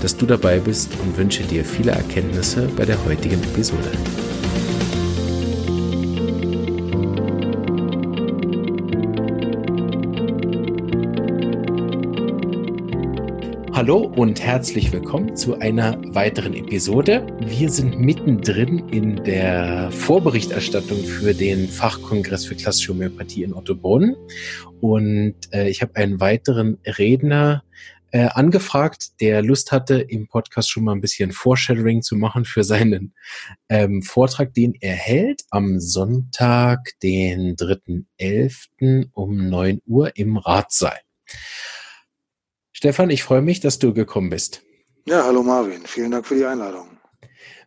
dass du dabei bist und wünsche dir viele Erkenntnisse bei der heutigen Episode. Hallo und herzlich willkommen zu einer weiteren Episode. Wir sind mittendrin in der Vorberichterstattung für den Fachkongress für klassische Homöopathie in Ottobrunn. Und äh, ich habe einen weiteren Redner äh, angefragt, der Lust hatte, im Podcast schon mal ein bisschen Foreshadowing zu machen für seinen ähm, Vortrag, den er hält am Sonntag, den 3.11. um 9 Uhr im Ratsaal. Stefan, ich freue mich, dass du gekommen bist. Ja, hallo Marvin, vielen Dank für die Einladung.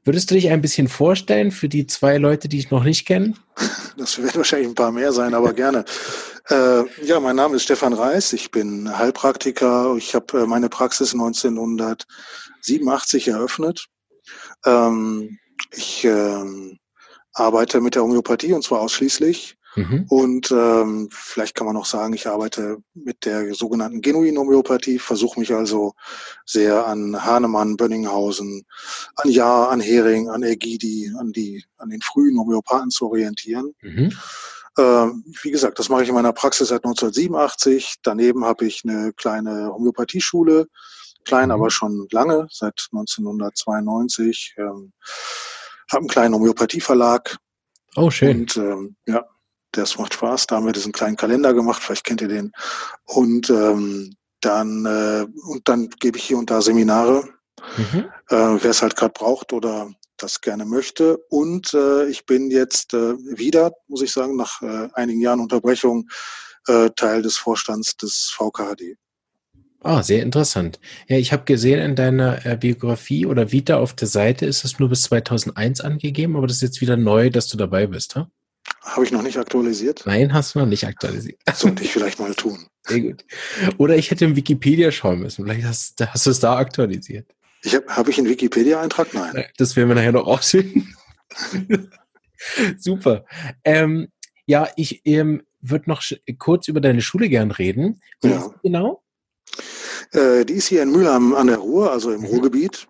Würdest du dich ein bisschen vorstellen für die zwei Leute, die ich noch nicht kenne? Das werden wahrscheinlich ein paar mehr sein, aber gerne. Äh, ja, mein Name ist Stefan Reis. Ich bin Heilpraktiker. Ich habe äh, meine Praxis 1987 eröffnet. Ähm, ich äh, arbeite mit der Homöopathie und zwar ausschließlich. Mhm. Und ähm, vielleicht kann man noch sagen, ich arbeite mit der sogenannten genuinen Homöopathie, versuche mich also sehr an Hahnemann, Bönninghausen, an Jahr, an Hering, an Egidi, an die, an den frühen Homöopathen zu orientieren. Mhm. Ähm, wie gesagt, das mache ich in meiner Praxis seit 1987. Daneben habe ich eine kleine Homöopathieschule, klein, mhm. aber schon lange, seit 1992. Ähm, habe einen kleinen Homöopathieverlag. Oh, schön. Und ähm, ja, das macht Spaß. Da haben wir diesen kleinen Kalender gemacht, vielleicht kennt ihr den. Und ähm, dann äh, und dann gebe ich hier und da Seminare, mhm. äh, wer es halt gerade braucht oder das gerne möchte. Und äh, ich bin jetzt äh, wieder, muss ich sagen, nach äh, einigen Jahren Unterbrechung äh, Teil des Vorstands des VKHD. Ah, sehr interessant. Ja, ich habe gesehen in deiner äh, Biografie oder Vita auf der Seite ist es nur bis 2001 angegeben, aber das ist jetzt wieder neu, dass du dabei bist, ha? Habe ich noch nicht aktualisiert? Nein, hast du noch nicht aktualisiert. Sollte ich vielleicht mal tun. Sehr gut. Oder ich hätte in Wikipedia schauen müssen. Vielleicht hast, hast du es da aktualisiert. Ich habe hab ich einen Wikipedia-Eintrag? Nein. Das werden wir nachher noch ausfinden. Super. Ähm, ja, ich ähm, würde noch kurz über deine Schule gern reden. Wie ja. genau? Äh, die ist hier in Mülheim an der Ruhr, also im mhm. Ruhrgebiet.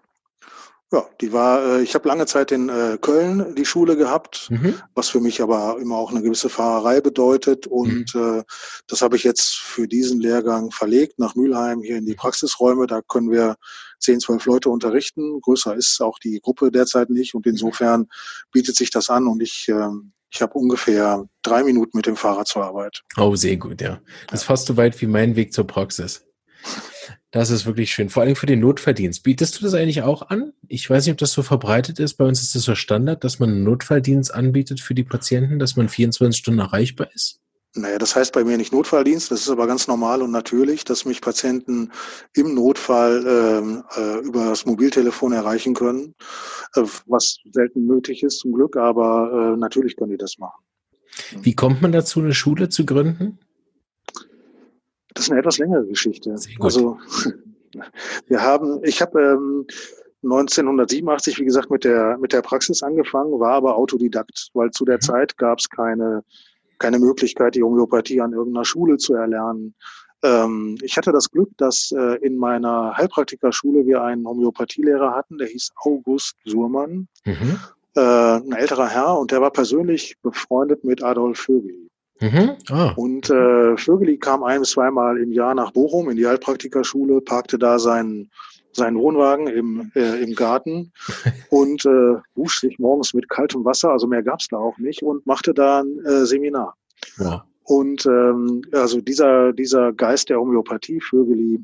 Ja, die war, äh, ich habe lange Zeit in äh, Köln die Schule gehabt, mhm. was für mich aber immer auch eine gewisse Fahrerei bedeutet. Und mhm. äh, das habe ich jetzt für diesen Lehrgang verlegt nach Mülheim hier in die Praxisräume. Da können wir zehn, zwölf Leute unterrichten. Größer ist auch die Gruppe derzeit nicht. Und insofern bietet sich das an und ich äh, ich habe ungefähr drei Minuten mit dem Fahrrad zur Arbeit. Oh, sehr gut, ja. Das ist fast so weit wie mein Weg zur Praxis. Das ist wirklich schön. Vor allem für den Notfalldienst. Bietest du das eigentlich auch an? Ich weiß nicht, ob das so verbreitet ist. Bei uns ist das so Standard, dass man einen Notfalldienst anbietet für die Patienten, dass man 24 Stunden erreichbar ist. Naja, das heißt bei mir nicht Notfalldienst, das ist aber ganz normal und natürlich, dass mich Patienten im Notfall ähm, äh, über das Mobiltelefon erreichen können, äh, was selten nötig ist zum Glück, aber äh, natürlich können die das machen. Wie kommt man dazu, eine Schule zu gründen? Das ist eine etwas längere Geschichte. Also wir haben, ich habe ähm, 1987, wie gesagt, mit der mit der Praxis angefangen, war aber Autodidakt, weil zu der mhm. Zeit gab es keine keine Möglichkeit, die Homöopathie an irgendeiner Schule zu erlernen. Ähm, ich hatte das Glück, dass äh, in meiner Heilpraktikerschule wir einen Homöopathielehrer hatten, der hieß August Surmann, mhm. äh, ein älterer Herr, und der war persönlich befreundet mit Adolf Vögel. Mhm. Ah. Und äh, Vögeli kam ein bis zweimal im Jahr nach Bochum in die Heilpraktikerschule, parkte da seinen, seinen Wohnwagen im, äh, im Garten und äh, wusch sich morgens mit kaltem Wasser, also mehr gab's da auch nicht, und machte da ein äh, Seminar. Ja. Und ähm, also dieser, dieser Geist der Homöopathie, Vögeli,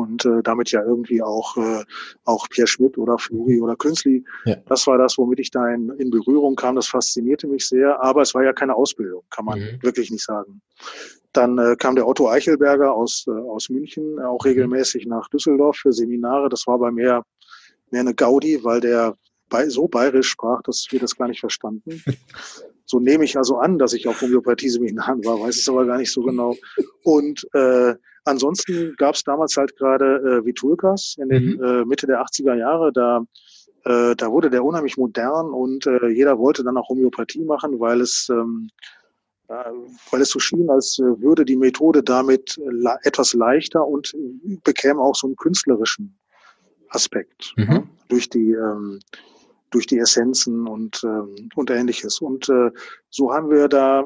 und äh, damit ja irgendwie auch äh, auch Pierre Schmidt oder Flori oder Künstli. Ja. Das war das, womit ich da in, in Berührung kam. Das faszinierte mich sehr, aber es war ja keine Ausbildung, kann man mhm. wirklich nicht sagen. Dann äh, kam der Otto Eichelberger aus äh, aus München auch mhm. regelmäßig nach Düsseldorf für Seminare. Das war bei mir mehr eine Gaudi, weil der so bayerisch sprach, dass wir das gar nicht verstanden. So nehme ich also an, dass ich auf Homöopathie-Seminaren war, weiß es aber gar nicht so genau. Und äh, ansonsten gab es damals halt gerade äh, Vitulkas in den mhm. äh, Mitte der 80er Jahre. Da, äh, da wurde der unheimlich modern und äh, jeder wollte dann auch Homöopathie machen, weil es ähm, äh, weil es so schien, als äh, würde die Methode damit le etwas leichter und bekäme auch so einen künstlerischen Aspekt mhm. ja, durch die ähm, durch die Essenzen und, ähm, und ähnliches. Und äh, so haben wir da,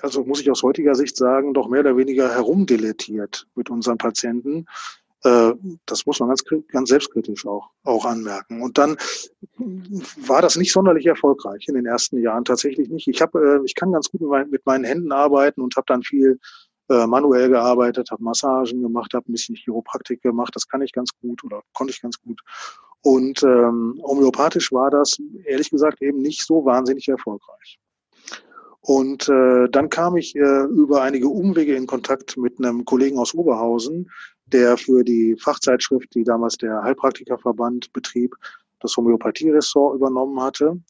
also muss ich aus heutiger Sicht sagen, doch mehr oder weniger herumdilettiert mit unseren Patienten. Äh, das muss man ganz, ganz selbstkritisch auch, auch anmerken. Und dann war das nicht sonderlich erfolgreich in den ersten Jahren, tatsächlich nicht. Ich, hab, äh, ich kann ganz gut mit meinen Händen arbeiten und habe dann viel äh, manuell gearbeitet, habe Massagen gemacht, habe ein bisschen Chiropraktik gemacht. Das kann ich ganz gut oder konnte ich ganz gut. Und ähm, homöopathisch war das, ehrlich gesagt, eben nicht so wahnsinnig erfolgreich. Und äh, dann kam ich äh, über einige Umwege in Kontakt mit einem Kollegen aus Oberhausen, der für die Fachzeitschrift, die damals der Heilpraktikerverband betrieb, das Homöopathie-Ressort übernommen hatte.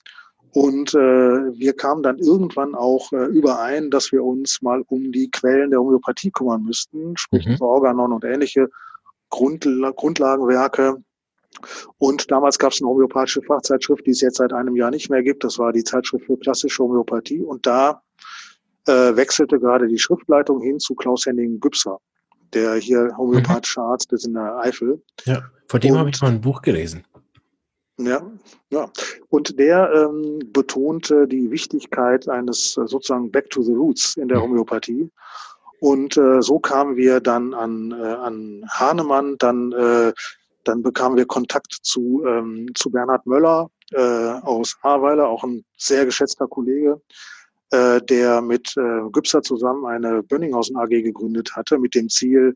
Und äh, wir kamen dann irgendwann auch äh, überein, dass wir uns mal um die Quellen der Homöopathie kümmern müssten, sprich mhm. Organon und ähnliche Grundla Grundlagenwerke, und damals gab es eine homöopathische Fachzeitschrift, die es jetzt seit einem Jahr nicht mehr gibt. Das war die Zeitschrift für klassische Homöopathie. Und da äh, wechselte gerade die Schriftleitung hin zu Klaus Henning Gübser, der hier homöopathischer mhm. Arzt ist in der Eifel. Ja, vor dem habe ich mal ein Buch gelesen. Ja, ja. Und der ähm, betonte die Wichtigkeit eines äh, sozusagen Back to the Roots in der mhm. Homöopathie. Und äh, so kamen wir dann an, äh, an Hahnemann, dann äh, dann bekamen wir Kontakt zu, ähm, zu Bernhard Möller äh, aus Ahrweiler, auch ein sehr geschätzter Kollege, äh, der mit äh, Gübser zusammen eine Bönninghausen AG gegründet hatte, mit dem Ziel,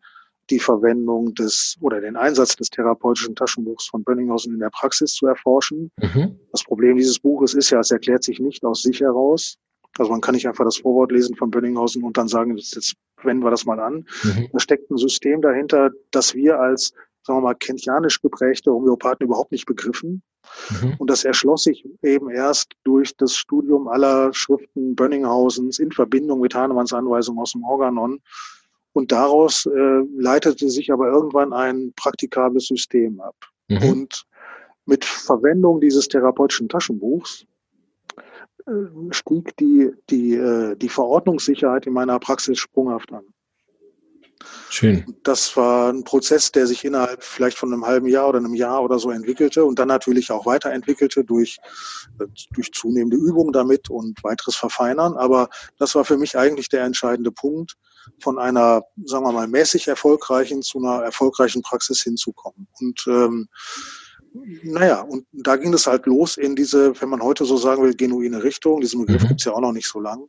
die Verwendung des oder den Einsatz des therapeutischen Taschenbuchs von Bönninghausen in der Praxis zu erforschen. Mhm. Das Problem dieses Buches ist ja, es erklärt sich nicht aus sich heraus. Also man kann nicht einfach das Vorwort lesen von Bönninghausen und dann sagen, jetzt wenden wir das mal an. Mhm. Da steckt ein System dahinter, das wir als sagen wir mal, kentianisch geprägte Homöopathen überhaupt nicht begriffen. Mhm. Und das erschloss sich eben erst durch das Studium aller Schriften Bönninghausens in Verbindung mit Hahnemanns Anweisung aus dem Organon. Und daraus äh, leitete sich aber irgendwann ein praktikables System ab. Mhm. Und mit Verwendung dieses therapeutischen Taschenbuchs äh, stieg die, die, äh, die Verordnungssicherheit in meiner Praxis sprunghaft an. Schön. Das war ein Prozess, der sich innerhalb vielleicht von einem halben Jahr oder einem Jahr oder so entwickelte und dann natürlich auch weiterentwickelte durch, durch zunehmende Übung damit und weiteres Verfeinern. Aber das war für mich eigentlich der entscheidende Punkt, von einer, sagen wir mal, mäßig erfolgreichen zu einer erfolgreichen Praxis hinzukommen. Und ähm, naja, und da ging es halt los in diese, wenn man heute so sagen will, genuine Richtung. Diesen Begriff mhm. gibt's ja auch noch nicht so lang.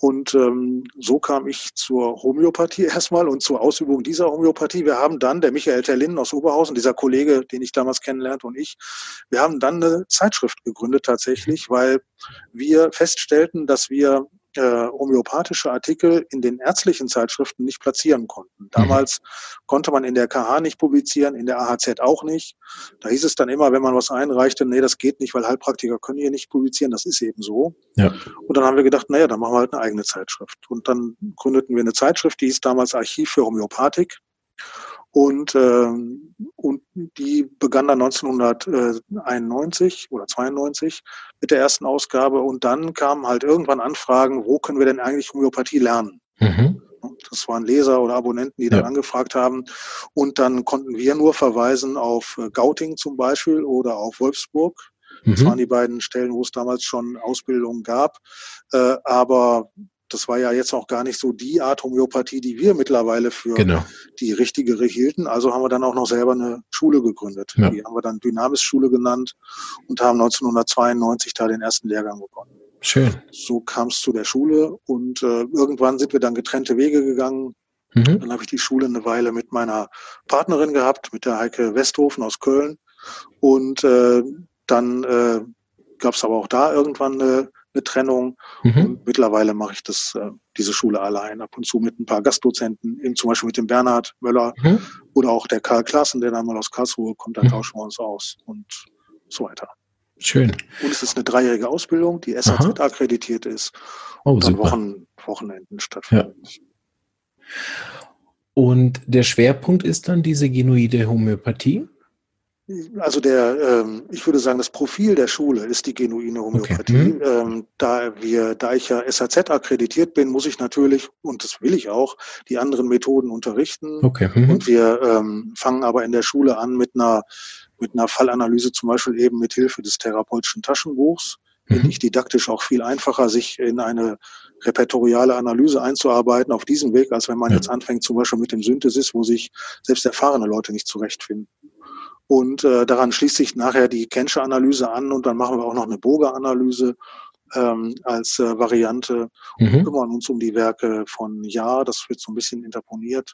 Und ähm, so kam ich zur Homöopathie erstmal und zur Ausübung dieser Homöopathie. Wir haben dann, der Michael Terlin aus Oberhausen, dieser Kollege, den ich damals kennenlernte und ich, wir haben dann eine Zeitschrift gegründet tatsächlich, weil wir feststellten, dass wir äh, homöopathische Artikel in den ärztlichen Zeitschriften nicht platzieren konnten. Damals mhm. konnte man in der KH nicht publizieren, in der AHZ auch nicht. Da hieß es dann immer, wenn man was einreichte, nee, das geht nicht, weil Heilpraktiker können hier nicht publizieren. Das ist eben so. Ja. Und dann haben wir gedacht, naja, dann machen wir halt eine eigene Zeitschrift. Und dann gründeten wir eine Zeitschrift, die hieß damals Archiv für Homöopathik. Und, äh, und die begann dann 1991 oder 92 mit der ersten Ausgabe. Und dann kamen halt irgendwann Anfragen, wo können wir denn eigentlich Homöopathie lernen? Mhm. Das waren Leser oder Abonnenten, die dann angefragt haben. Und dann konnten wir nur verweisen auf äh, Gauting zum Beispiel oder auf Wolfsburg. Das mhm. waren die beiden Stellen, wo es damals schon Ausbildungen gab. Äh, aber das war ja jetzt auch gar nicht so die Art Homöopathie, die wir mittlerweile für genau. die richtigere hielten. Also haben wir dann auch noch selber eine Schule gegründet. Ja. Die haben wir dann Dynamis-Schule genannt und haben 1992 da den ersten Lehrgang begonnen. Schön. So kam es zu der Schule und äh, irgendwann sind wir dann getrennte Wege gegangen. Mhm. Dann habe ich die Schule eine Weile mit meiner Partnerin gehabt, mit der Heike Westhofen aus Köln. Und äh, dann äh, gab es aber auch da irgendwann eine eine Trennung. Mhm. Und mittlerweile mache ich das, äh, diese Schule allein, ab und zu mit ein paar Gastdozenten, eben zum Beispiel mit dem Bernhard Möller mhm. oder auch der Karl Klassen, der dann mal aus Karlsruhe kommt, da mhm. tauschen wir uns aus und so weiter. Schön. Und es ist eine dreijährige Ausbildung, die SAZ akkreditiert ist oh, und dann Wochen, Wochenenden stattfindet. Ja. Und der Schwerpunkt ist dann diese genuide Homöopathie? Also der, ähm, ich würde sagen, das Profil der Schule ist die genuine Homöopathie. Okay. Mhm. Ähm, da wir, da ich ja SAZ akkreditiert bin, muss ich natürlich, und das will ich auch, die anderen Methoden unterrichten. Okay. Mhm. Und wir ähm, fangen aber in der Schule an mit einer, mit einer Fallanalyse, zum Beispiel eben mit Hilfe des therapeutischen Taschenbuchs. Mhm. Finde ich didaktisch auch viel einfacher, sich in eine repertoriale Analyse einzuarbeiten auf diesem Weg, als wenn man ja. jetzt anfängt, zum Beispiel mit dem Synthesis, wo sich selbst erfahrene Leute nicht zurechtfinden. Und äh, daran schließt sich nachher die Kensche Analyse an und dann machen wir auch noch eine Boga-Analyse ähm, als äh, Variante mhm. und kümmern uns um die Werke von Ja, das wird so ein bisschen interponiert.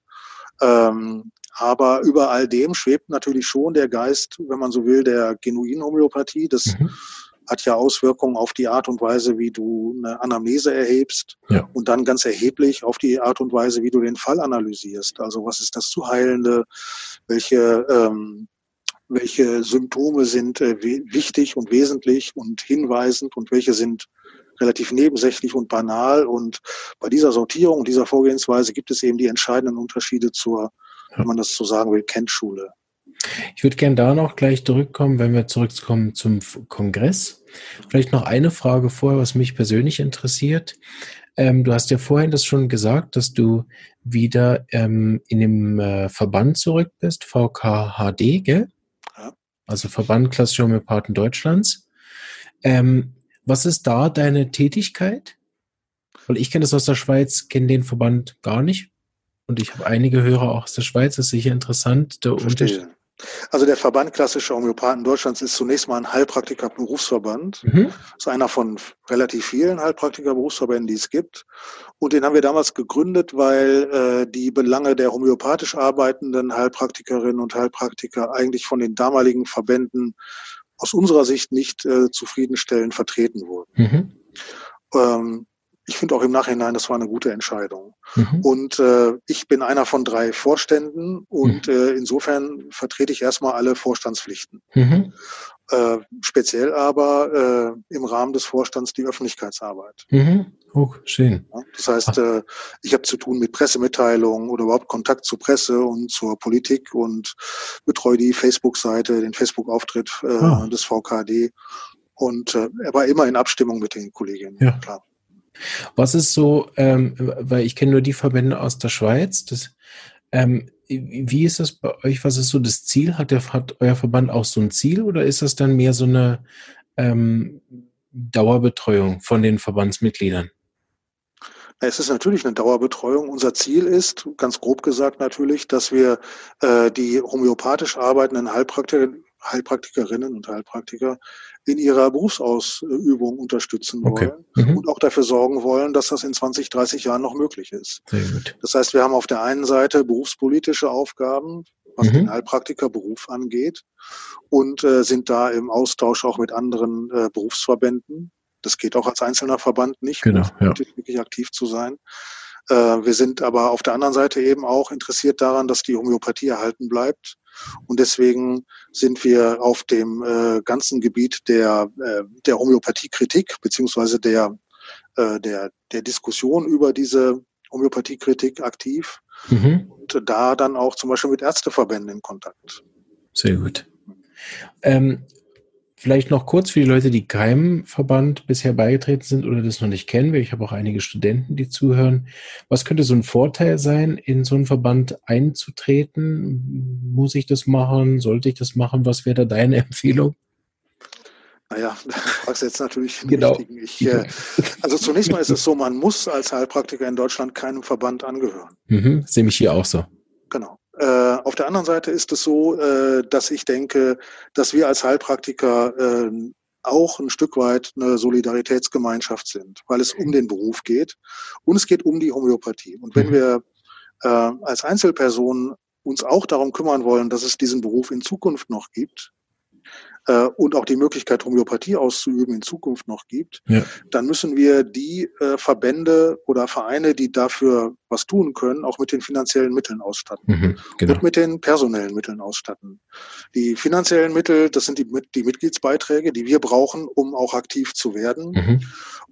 Ähm, aber über all dem schwebt natürlich schon der Geist, wenn man so will, der genuinen Homöopathie. Das mhm. hat ja Auswirkungen auf die Art und Weise, wie du eine Anamnese erhebst ja. und dann ganz erheblich auf die Art und Weise, wie du den Fall analysierst. Also was ist das zu Heilende? Welche ähm, welche Symptome sind äh, wichtig und wesentlich und hinweisend und welche sind relativ nebensächlich und banal. Und bei dieser Sortierung, dieser Vorgehensweise gibt es eben die entscheidenden Unterschiede zur, wenn man das so sagen will, Kennschule. Ich würde gerne da noch gleich zurückkommen, wenn wir zurückkommen zum Kongress. Vielleicht noch eine Frage vorher, was mich persönlich interessiert. Ähm, du hast ja vorhin das schon gesagt, dass du wieder ähm, in dem äh, Verband zurück bist, VKHD, gell? Also Verband Klassischer Homöopathen Deutschlands. Ähm, was ist da deine Tätigkeit? Weil ich kenne das aus der Schweiz, kenne den Verband gar nicht. Und ich habe einige Hörer auch aus der Schweiz, das ist sicher interessant. Der Verstehe. Also der Verband Klassischer Homöopathen Deutschlands ist zunächst mal ein Heilpraktiker-Berufsverband. Mhm. ist einer von relativ vielen Heilpraktiker-Berufsverbänden, die es gibt. Und den haben wir damals gegründet, weil äh, die Belange der homöopathisch arbeitenden Heilpraktikerinnen und Heilpraktiker eigentlich von den damaligen Verbänden aus unserer Sicht nicht äh, zufriedenstellend vertreten wurden. Mhm. Ähm, ich finde auch im Nachhinein, das war eine gute Entscheidung. Mhm. Und äh, ich bin einer von drei Vorständen und mhm. äh, insofern vertrete ich erstmal alle Vorstandspflichten. Mhm. Äh, speziell aber äh, im Rahmen des Vorstands die Öffentlichkeitsarbeit. Mhm. Oh, schön. Ja, das heißt, äh, ich habe zu tun mit Pressemitteilungen oder überhaupt Kontakt zur Presse und zur Politik und betreue die Facebook-Seite, den Facebook-Auftritt äh, oh. des VKD und äh, aber immer in Abstimmung mit den Kolleginnen. Ja. Klar. Was ist so, ähm, weil ich kenne nur die Verbände aus der Schweiz, das, ähm, wie ist das bei euch? Was ist so das Ziel? Hat, der, hat euer Verband auch so ein Ziel oder ist das dann mehr so eine ähm, Dauerbetreuung von den Verbandsmitgliedern? Es ist natürlich eine Dauerbetreuung. Unser Ziel ist, ganz grob gesagt natürlich, dass wir äh, die homöopathisch arbeitenden Heilpraktiker, Heilpraktikerinnen und Heilpraktiker in ihrer Berufsausübung unterstützen okay. wollen mhm. und auch dafür sorgen wollen, dass das in 20, 30 Jahren noch möglich ist. Das heißt, wir haben auf der einen Seite berufspolitische Aufgaben, was mhm. den Heilpraktikerberuf angeht und äh, sind da im Austausch auch mit anderen äh, Berufsverbänden. Das geht auch als einzelner Verband nicht, genau, ja. wirklich aktiv zu sein. Äh, wir sind aber auf der anderen Seite eben auch interessiert daran, dass die Homöopathie erhalten bleibt und deswegen sind wir auf dem äh, ganzen Gebiet der, äh, der Homöopathiekritik beziehungsweise der, äh, der, der Diskussion über diese Homöopathiekritik aktiv mhm. und da dann auch zum Beispiel mit Ärzteverbänden in Kontakt. Sehr gut. Ähm, Vielleicht noch kurz für die Leute, die keinem Verband bisher beigetreten sind oder das noch nicht kennen, weil ich habe auch einige Studenten, die zuhören. Was könnte so ein Vorteil sein, in so einen Verband einzutreten? Muss ich das machen? Sollte ich das machen? Was wäre da deine Empfehlung? Naja, da fragst jetzt natürlich genau. Ich, äh, also zunächst mal ist es so, man muss als Heilpraktiker in Deutschland keinem Verband angehören. Mhm, sehe mich hier auch so. Genau. Äh, auf der anderen Seite ist es so, äh, dass ich denke, dass wir als Heilpraktiker äh, auch ein Stück weit eine Solidaritätsgemeinschaft sind, weil es um den Beruf geht und es geht um die Homöopathie. Und wenn mhm. wir als Einzelpersonen uns auch darum kümmern wollen, dass es diesen Beruf in Zukunft noch gibt, äh, und auch die Möglichkeit, Homöopathie auszuüben, in Zukunft noch gibt, ja. dann müssen wir die äh, Verbände oder Vereine, die dafür was tun können, auch mit den finanziellen Mitteln ausstatten mhm, genau. und mit den personellen Mitteln ausstatten. Die finanziellen Mittel, das sind die, die Mitgliedsbeiträge, die wir brauchen, um auch aktiv zu werden. Mhm.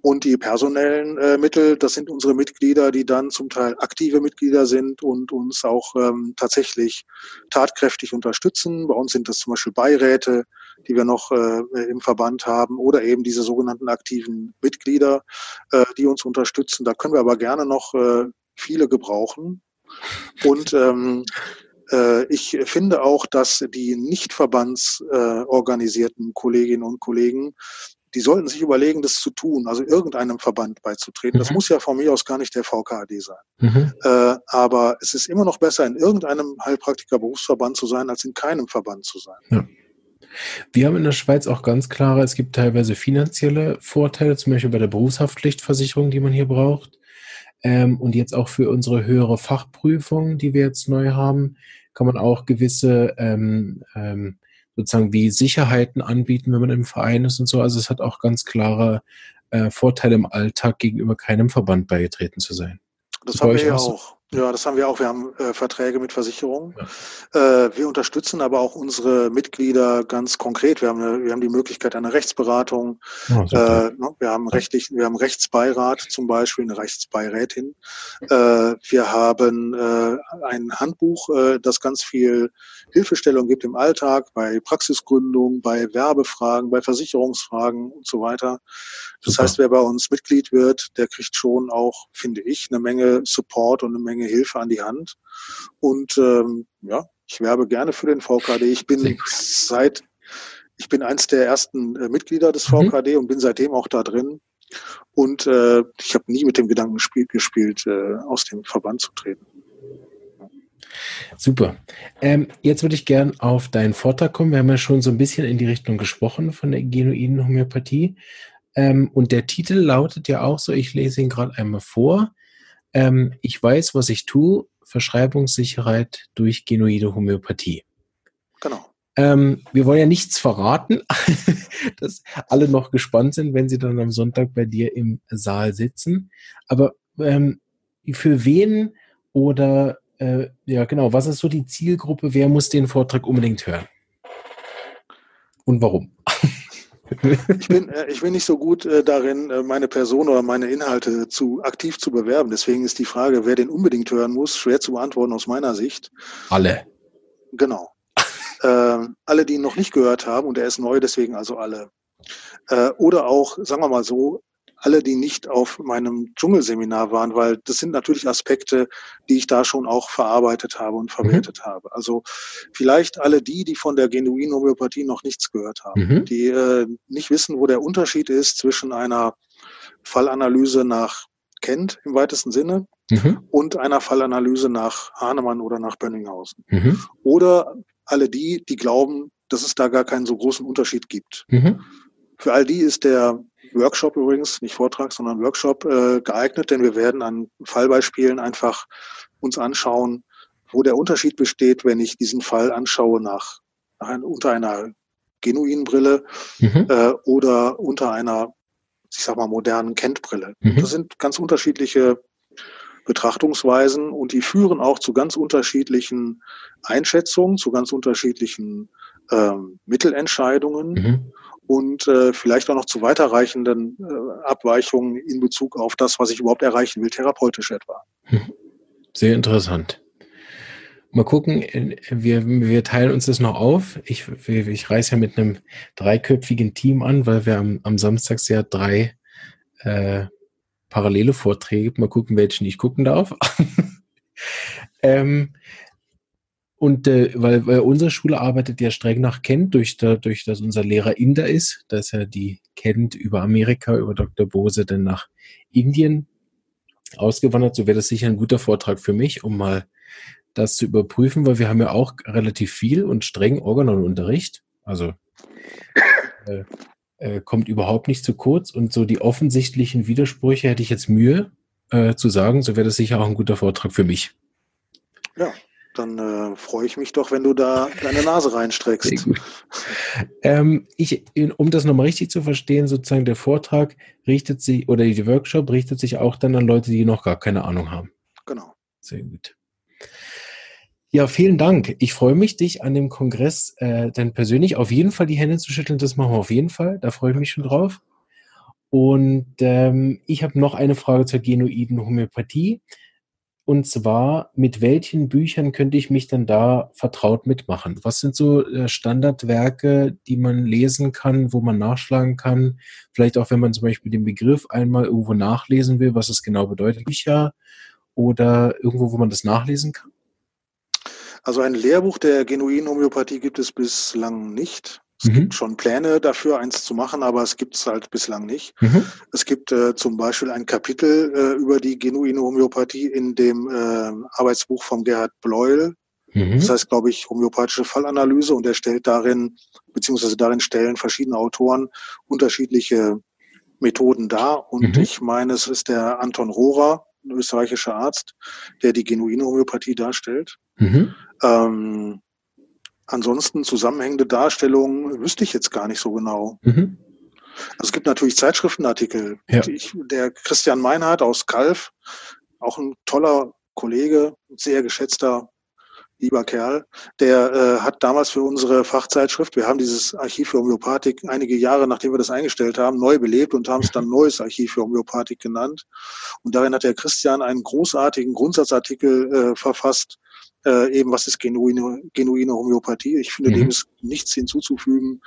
Und die personellen äh, Mittel, das sind unsere Mitglieder, die dann zum Teil aktive Mitglieder sind und uns auch ähm, tatsächlich tatkräftig unterstützen. Bei uns sind das zum Beispiel Beiräte, die wir noch äh, im Verband haben oder eben diese sogenannten aktiven Mitglieder, äh, die uns unterstützen. Da können wir aber gerne noch äh, viele gebrauchen. Und ähm, äh, ich finde auch, dass die nicht verbandsorganisierten Kolleginnen und Kollegen die sollten sich überlegen, das zu tun, also irgendeinem Verband beizutreten. Mhm. Das muss ja von mir aus gar nicht der VKAD sein. Mhm. Äh, aber es ist immer noch besser, in irgendeinem Heilpraktiker-Berufsverband zu sein, als in keinem Verband zu sein. Ja. Wir haben in der Schweiz auch ganz klare, es gibt teilweise finanzielle Vorteile, zum Beispiel bei der Berufshaftpflichtversicherung, die man hier braucht. Ähm, und jetzt auch für unsere höhere Fachprüfung, die wir jetzt neu haben, kann man auch gewisse ähm, ähm, sozusagen wie Sicherheiten anbieten, wenn man im Verein ist und so. Also es hat auch ganz klare äh, Vorteile im Alltag gegenüber keinem Verband beigetreten zu sein. Das, haben wir ja auch. Ja, das haben wir auch. Wir haben äh, Verträge mit Versicherungen. Ja. Äh, wir unterstützen aber auch unsere Mitglieder ganz konkret. Wir haben, eine, wir haben die Möglichkeit einer Rechtsberatung. Oh, äh, ne, wir haben rechtlich, wir haben Rechtsbeirat zum Beispiel, eine Rechtsbeirätin. Äh, wir haben äh, ein Handbuch, äh, das ganz viel Hilfestellung gibt im Alltag, bei Praxisgründung, bei Werbefragen, bei Versicherungsfragen und so weiter. Das Super. heißt, wer bei uns Mitglied wird, der kriegt schon auch, finde ich, eine Menge Support und eine Menge Hilfe an die Hand. Und ähm, ja, ich werbe gerne für den VKD. Ich bin seit, ich bin eins der ersten äh, Mitglieder des VKD mhm. und bin seitdem auch da drin. Und äh, ich habe nie mit dem Gedanken gespielt, gespielt äh, aus dem Verband zu treten. Super. Ähm, jetzt würde ich gern auf deinen Vortrag kommen. Wir haben ja schon so ein bisschen in die Richtung gesprochen von der genuinen Homöopathie. Ähm, und der Titel lautet ja auch so, ich lese ihn gerade einmal vor. Ähm, ich weiß, was ich tue, Verschreibungssicherheit durch genuine Homöopathie. Genau. Ähm, wir wollen ja nichts verraten, dass alle noch gespannt sind, wenn sie dann am Sonntag bei dir im Saal sitzen. Aber ähm, für wen oder äh, ja genau, was ist so die Zielgruppe? Wer muss den Vortrag unbedingt hören? Und warum? Ich, bin, äh, ich bin nicht so gut äh, darin, äh, meine Person oder meine Inhalte zu aktiv zu bewerben. Deswegen ist die Frage, wer den unbedingt hören muss, schwer zu beantworten aus meiner Sicht. Alle. Genau. äh, alle, die ihn noch nicht gehört haben, und er ist neu, deswegen also alle. Äh, oder auch, sagen wir mal so, alle, die nicht auf meinem Dschungelseminar waren, weil das sind natürlich Aspekte, die ich da schon auch verarbeitet habe und verwertet mhm. habe. Also vielleicht alle die, die von der genuinen Homöopathie noch nichts gehört haben, mhm. die äh, nicht wissen, wo der Unterschied ist zwischen einer Fallanalyse nach Kent im weitesten Sinne mhm. und einer Fallanalyse nach Hahnemann oder nach Bönninghausen. Mhm. Oder alle die, die glauben, dass es da gar keinen so großen Unterschied gibt. Mhm. Für all die ist der Workshop übrigens, nicht Vortrag, sondern Workshop äh, geeignet, denn wir werden an Fallbeispielen einfach uns anschauen, wo der Unterschied besteht, wenn ich diesen Fall anschaue nach, nach ein, unter einer genuinen Brille mhm. äh, oder unter einer, ich sag mal, modernen Kentbrille. Mhm. Das sind ganz unterschiedliche Betrachtungsweisen und die führen auch zu ganz unterschiedlichen Einschätzungen, zu ganz unterschiedlichen ähm, Mittelentscheidungen. Mhm und äh, vielleicht auch noch zu weiterreichenden äh, Abweichungen in Bezug auf das, was ich überhaupt erreichen will, therapeutisch etwa. Hm. Sehr interessant. Mal gucken, wir, wir teilen uns das noch auf. Ich, ich reise ja mit einem dreiköpfigen Team an, weil wir am, am Samstag ja drei äh, parallele Vorträge. Mal gucken, welchen ich gucken darf. ähm, und äh, weil, weil unsere Schule arbeitet ja streng nach Kent, durch, dadurch, dass unser Lehrer Inder ist, dass er die Kent über Amerika, über Dr. Bose dann nach Indien ausgewandert, so wäre das sicher ein guter Vortrag für mich, um mal das zu überprüfen, weil wir haben ja auch relativ viel und streng Organonunterricht. Also äh, äh, kommt überhaupt nicht zu kurz und so die offensichtlichen Widersprüche hätte ich jetzt Mühe äh, zu sagen, so wäre das sicher auch ein guter Vortrag für mich. Ja, dann äh, freue ich mich doch, wenn du da deine Nase reinstreckst. Ähm, ich, um das nochmal richtig zu verstehen, sozusagen der Vortrag richtet sich oder die Workshop richtet sich auch dann an Leute, die noch gar keine Ahnung haben. Genau. Sehr gut. Ja, vielen Dank. Ich freue mich, dich an dem Kongress äh, dann persönlich auf jeden Fall die Hände zu schütteln. Das machen wir auf jeden Fall. Da freue ich mich schon drauf. Und ähm, ich habe noch eine Frage zur genuiden Homöopathie. Und zwar, mit welchen Büchern könnte ich mich dann da vertraut mitmachen? Was sind so äh, Standardwerke, die man lesen kann, wo man nachschlagen kann? Vielleicht auch, wenn man zum Beispiel den Begriff einmal irgendwo nachlesen will, was es genau bedeutet, Bücher oder irgendwo, wo man das nachlesen kann? Also ein Lehrbuch der genuinen Homöopathie gibt es bislang nicht. Es mhm. gibt schon Pläne dafür, eins zu machen, aber es gibt es halt bislang nicht. Mhm. Es gibt äh, zum Beispiel ein Kapitel äh, über die genuine Homöopathie in dem äh, Arbeitsbuch von Gerhard Bleuel. Mhm. Das heißt, glaube ich, homöopathische Fallanalyse und er stellt darin, beziehungsweise darin stellen verschiedene Autoren unterschiedliche Methoden dar. Und mhm. ich meine, es ist der Anton Rohrer, ein österreichischer Arzt, der die genuine Homöopathie darstellt. Mhm. Ähm, ansonsten zusammenhängende Darstellungen wüsste ich jetzt gar nicht so genau. Mhm. Also es gibt natürlich Zeitschriftenartikel. Ja. Ich, der Christian Meinhardt aus Kalf, auch ein toller Kollege, sehr geschätzter lieber Kerl, der äh, hat damals für unsere Fachzeitschrift, wir haben dieses Archiv für Homöopathik einige Jahre, nachdem wir das eingestellt haben, neu belebt und haben es dann Neues Archiv für Homöopathik genannt. Und darin hat der Christian einen großartigen Grundsatzartikel äh, verfasst, äh, eben was ist genuine, genuine Homöopathie. Ich finde, mhm. dem ist nichts hinzuzufügen.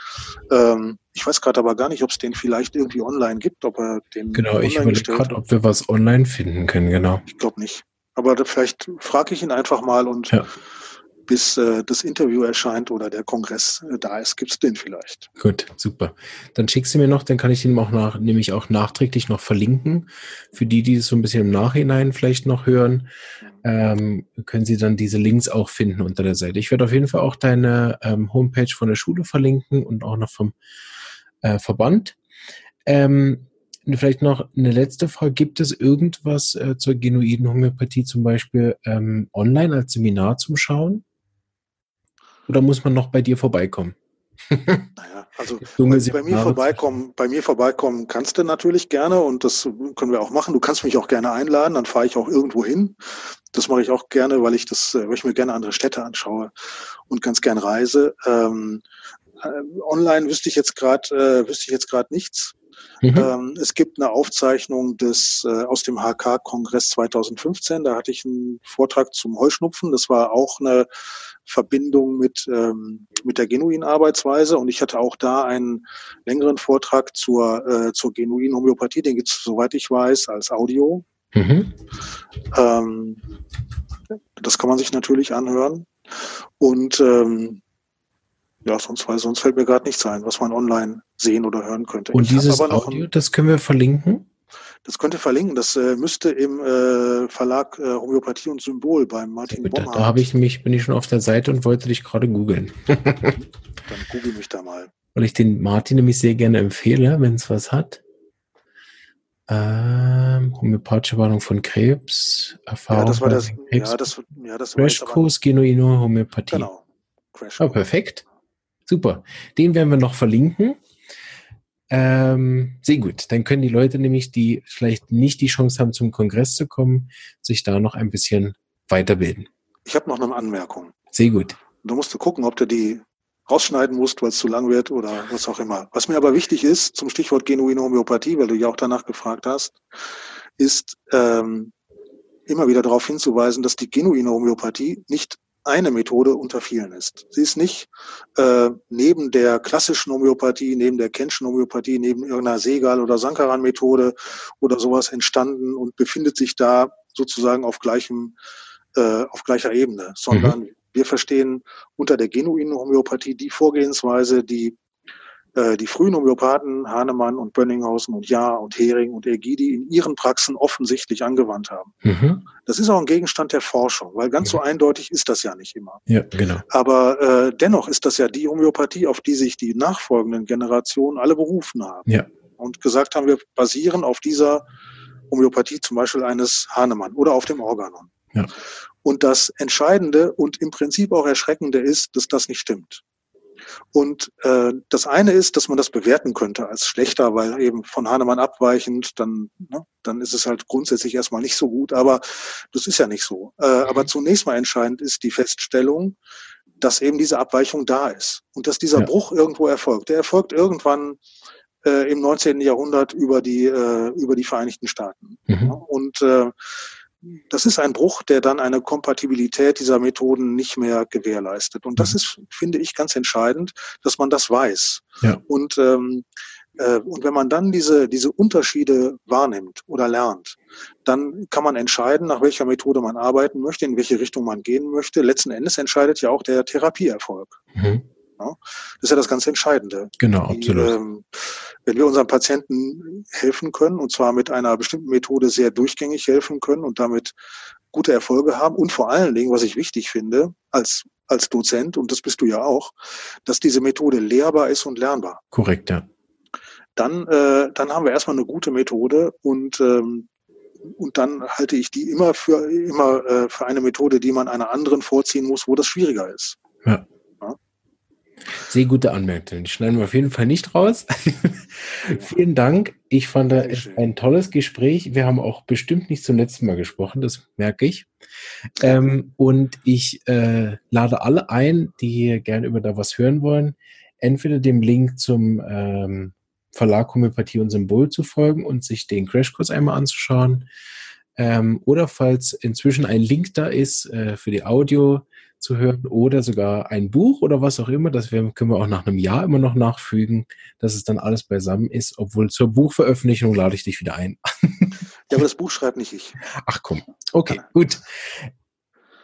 Ähm, ich weiß gerade aber gar nicht, ob es den vielleicht irgendwie online gibt, ob er den. Genau, ich überlege gerade, ob wir was online finden können, genau. Ich glaube nicht. Aber vielleicht frage ich ihn einfach mal und ja bis äh, das Interview erscheint oder der Kongress äh, da ist, gibt es den vielleicht. Gut, super. Dann schickst du mir noch, dann kann ich den auch nach, nämlich auch nachträglich noch verlinken. Für die, die es so ein bisschen im Nachhinein vielleicht noch hören, ähm, können Sie dann diese Links auch finden unter der Seite. Ich werde auf jeden Fall auch deine ähm, Homepage von der Schule verlinken und auch noch vom äh, Verband. Ähm, vielleicht noch eine letzte Frage. Gibt es irgendwas äh, zur genuiden Homöopathie zum Beispiel ähm, online als Seminar zum Schauen? Oder muss man noch bei dir vorbeikommen? Naja, also bei, bei, mir vorbeikommen, bei mir vorbeikommen kannst du natürlich gerne und das können wir auch machen. Du kannst mich auch gerne einladen, dann fahre ich auch irgendwo hin. Das mache ich auch gerne, weil ich das, weil ich mir gerne andere Städte anschaue und ganz gern reise. Ähm, äh, online wüsste ich jetzt gerade, äh, wüsste ich jetzt gerade nichts. Mhm. Ähm, es gibt eine Aufzeichnung des äh, aus dem HK-Kongress 2015. Da hatte ich einen Vortrag zum Heuschnupfen. Das war auch eine Verbindung mit, ähm, mit der genuinen Arbeitsweise. Und ich hatte auch da einen längeren Vortrag zur, äh, zur genuinen Homöopathie. Den gibt es, soweit ich weiß, als Audio. Mhm. Ähm, das kann man sich natürlich anhören. Und ähm, ja, sonst, weil sonst fällt mir gerade nichts ein, was man online sehen oder hören könnte. Und ich dieses Audio, ein, das können wir verlinken? Das könnte verlinken. Das äh, müsste im äh, Verlag äh, Homöopathie und Symbol beim Martin Gut, Da, da habe ich mich, bin ich schon auf der Seite und wollte dich gerade googeln. Dann google mich da mal. Weil ich den Martin nämlich sehr gerne empfehle, wenn es was hat. Ähm, homöopathische Warnung von Krebs, Erfahrung. Ja, das war das. Krebs. Ja, das, ja, das Crashkurs Genuino Homöopathie. Genau. Crash oh, perfekt. Super. Den werden wir noch verlinken. Ähm, sehr gut. Dann können die Leute nämlich, die vielleicht nicht die Chance haben, zum Kongress zu kommen, sich da noch ein bisschen weiterbilden. Ich habe noch eine Anmerkung. Sehr gut. Du musst du gucken, ob du die rausschneiden musst, weil es zu lang wird oder was auch immer. Was mir aber wichtig ist, zum Stichwort genuine Homöopathie, weil du ja auch danach gefragt hast, ist ähm, immer wieder darauf hinzuweisen, dass die genuine Homöopathie nicht eine Methode unter vielen ist. Sie ist nicht äh, neben der klassischen Homöopathie, neben der Kenschen Homöopathie, neben irgendeiner Segal- oder Sankaran-Methode oder sowas entstanden und befindet sich da sozusagen auf gleichem, äh, auf gleicher Ebene, sondern mhm. wir verstehen unter der genuinen Homöopathie die Vorgehensweise, die äh, die frühen Homöopathen Hahnemann und Bönninghausen und Jahr und Hering und Egidi in ihren Praxen offensichtlich angewandt haben. Mhm. Das ist auch ein Gegenstand der Forschung, weil ganz ja. so eindeutig ist das ja nicht immer. Ja, genau. Aber äh, dennoch ist das ja die Homöopathie, auf die sich die nachfolgenden Generationen alle berufen haben. Ja. Und gesagt haben, wir basieren auf dieser Homöopathie zum Beispiel eines Hahnemann oder auf dem Organon. Ja. Und das Entscheidende und im Prinzip auch Erschreckende ist, dass das nicht stimmt. Und äh, das eine ist, dass man das bewerten könnte als schlechter, weil eben von Hahnemann abweichend, dann, ne, dann ist es halt grundsätzlich erstmal nicht so gut, aber das ist ja nicht so. Äh, aber mhm. zunächst mal entscheidend ist die Feststellung, dass eben diese Abweichung da ist und dass dieser ja. Bruch irgendwo erfolgt. Der erfolgt irgendwann äh, im 19. Jahrhundert über die, äh, über die Vereinigten Staaten. Mhm. Und äh, das ist ein Bruch, der dann eine Kompatibilität dieser Methoden nicht mehr gewährleistet. Und das mhm. ist, finde ich, ganz entscheidend, dass man das weiß. Ja. Und, ähm, äh, und wenn man dann diese, diese Unterschiede wahrnimmt oder lernt, dann kann man entscheiden, nach welcher Methode man arbeiten möchte, in welche Richtung man gehen möchte. Letzten Endes entscheidet ja auch der Therapieerfolg. Mhm. Ja, das ist ja das ganz Entscheidende. Genau, absolut. Die, ähm, wenn wir unseren Patienten helfen können, und zwar mit einer bestimmten Methode sehr durchgängig helfen können und damit gute Erfolge haben und vor allen Dingen, was ich wichtig finde, als, als Dozent, und das bist du ja auch, dass diese Methode lehrbar ist und lernbar. Korrekt, ja. Dann, äh, dann haben wir erstmal eine gute Methode und ähm, und dann halte ich die immer für immer äh, für eine Methode, die man einer anderen vorziehen muss, wo das schwieriger ist. Ja. Sehr gute Anmerkung. Die schneiden wir auf jeden Fall nicht raus. Vielen Dank. Ich fand das ein tolles Gespräch. Wir haben auch bestimmt nicht zum letzten Mal gesprochen, das merke ich. Ähm, und ich äh, lade alle ein, die gerne über da was hören wollen, entweder dem Link zum ähm, Verlag Homöopathie und Symbol zu folgen und sich den Crashkurs einmal anzuschauen. Ähm, oder falls inzwischen ein Link da ist äh, für die Audio, zu hören oder sogar ein Buch oder was auch immer. Das können wir auch nach einem Jahr immer noch nachfügen, dass es dann alles beisammen ist. Obwohl zur Buchveröffentlichung lade ich dich wieder ein. ja, aber das Buch schreibt nicht ich. Ach komm. Okay, gut.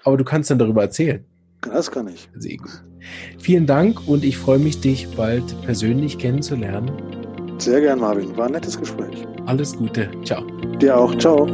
Aber du kannst dann darüber erzählen. Das kann ich. Sehr gut. Vielen Dank und ich freue mich, dich bald persönlich kennenzulernen. Sehr gern, Marvin. War ein nettes Gespräch. Alles Gute. Ciao. Dir auch. Ciao.